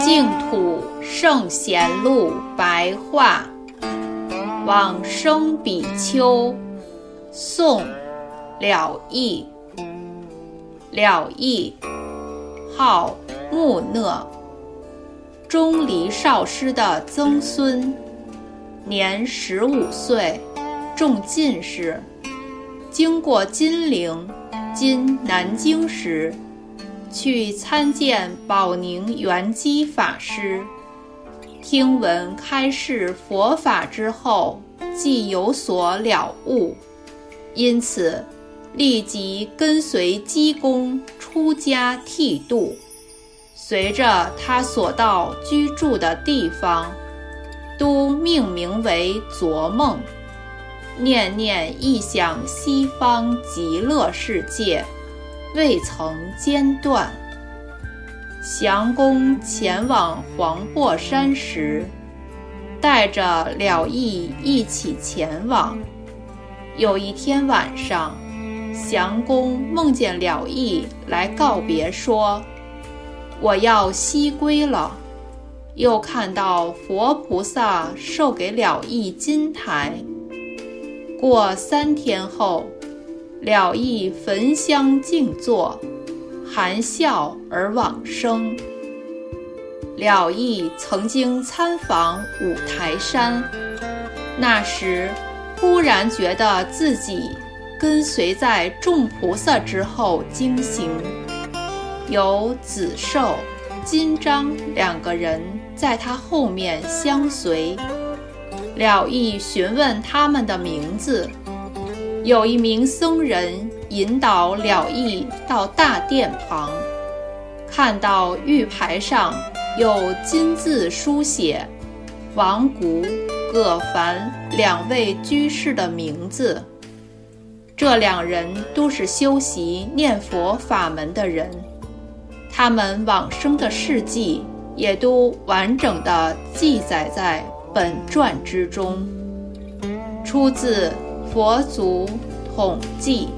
净土圣贤录白话，往生比丘，宋，了义，了义，号木讷，钟离少师的曾孙，年十五岁。中进士。经过金陵（今南京）时，去参见宝宁圆基法师。听闻开示佛法之后，即有所了悟，因此立即跟随济公出家剃度。随着他所到居住的地方，都命名为昨梦，念念忆想西方极乐世界，未曾间断。降公前往黄檗山时，带着了义一起前往。有一天晚上，降公梦见了义来告别，说：“我要西归了。”又看到佛菩萨授给了义金台。过三天后，了义焚香静坐。含笑而往生。了义曾经参访五台山，那时忽然觉得自己跟随在众菩萨之后经行，有子寿、金章两个人在他后面相随。了义询问他们的名字，有一名僧人。引导了义到大殿旁，看到玉牌上有金字书写“王谷、葛凡”两位居士的名字。这两人都是修习念佛法门的人，他们往生的事迹也都完整的记载在本传之中，出自《佛祖统记》。